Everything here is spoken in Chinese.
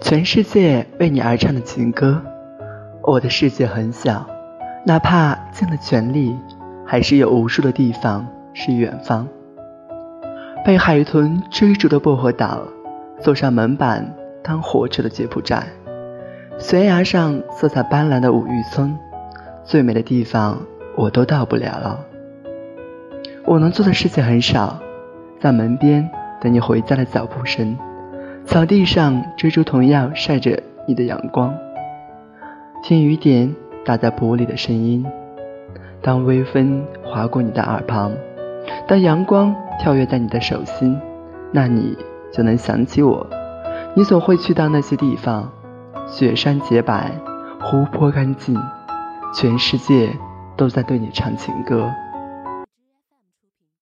全世界为你而唱的情歌。我的世界很小，哪怕尽了全力，还是有无数的地方是远方。被海豚追逐的薄荷岛，坐上门板当火车的柬埔寨，悬崖上色彩斑斓的五玉村，最美的地方我都到不了了。我能做的事情很少，在门边等你回家的脚步声。草地上追逐同样晒着你的阳光，听雨点打在玻璃的声音。当微风划过你的耳旁，当阳光跳跃在你的手心，那你就能想起我。你总会去到那些地方，雪山洁白，湖泊干净，全世界都在对你唱情歌。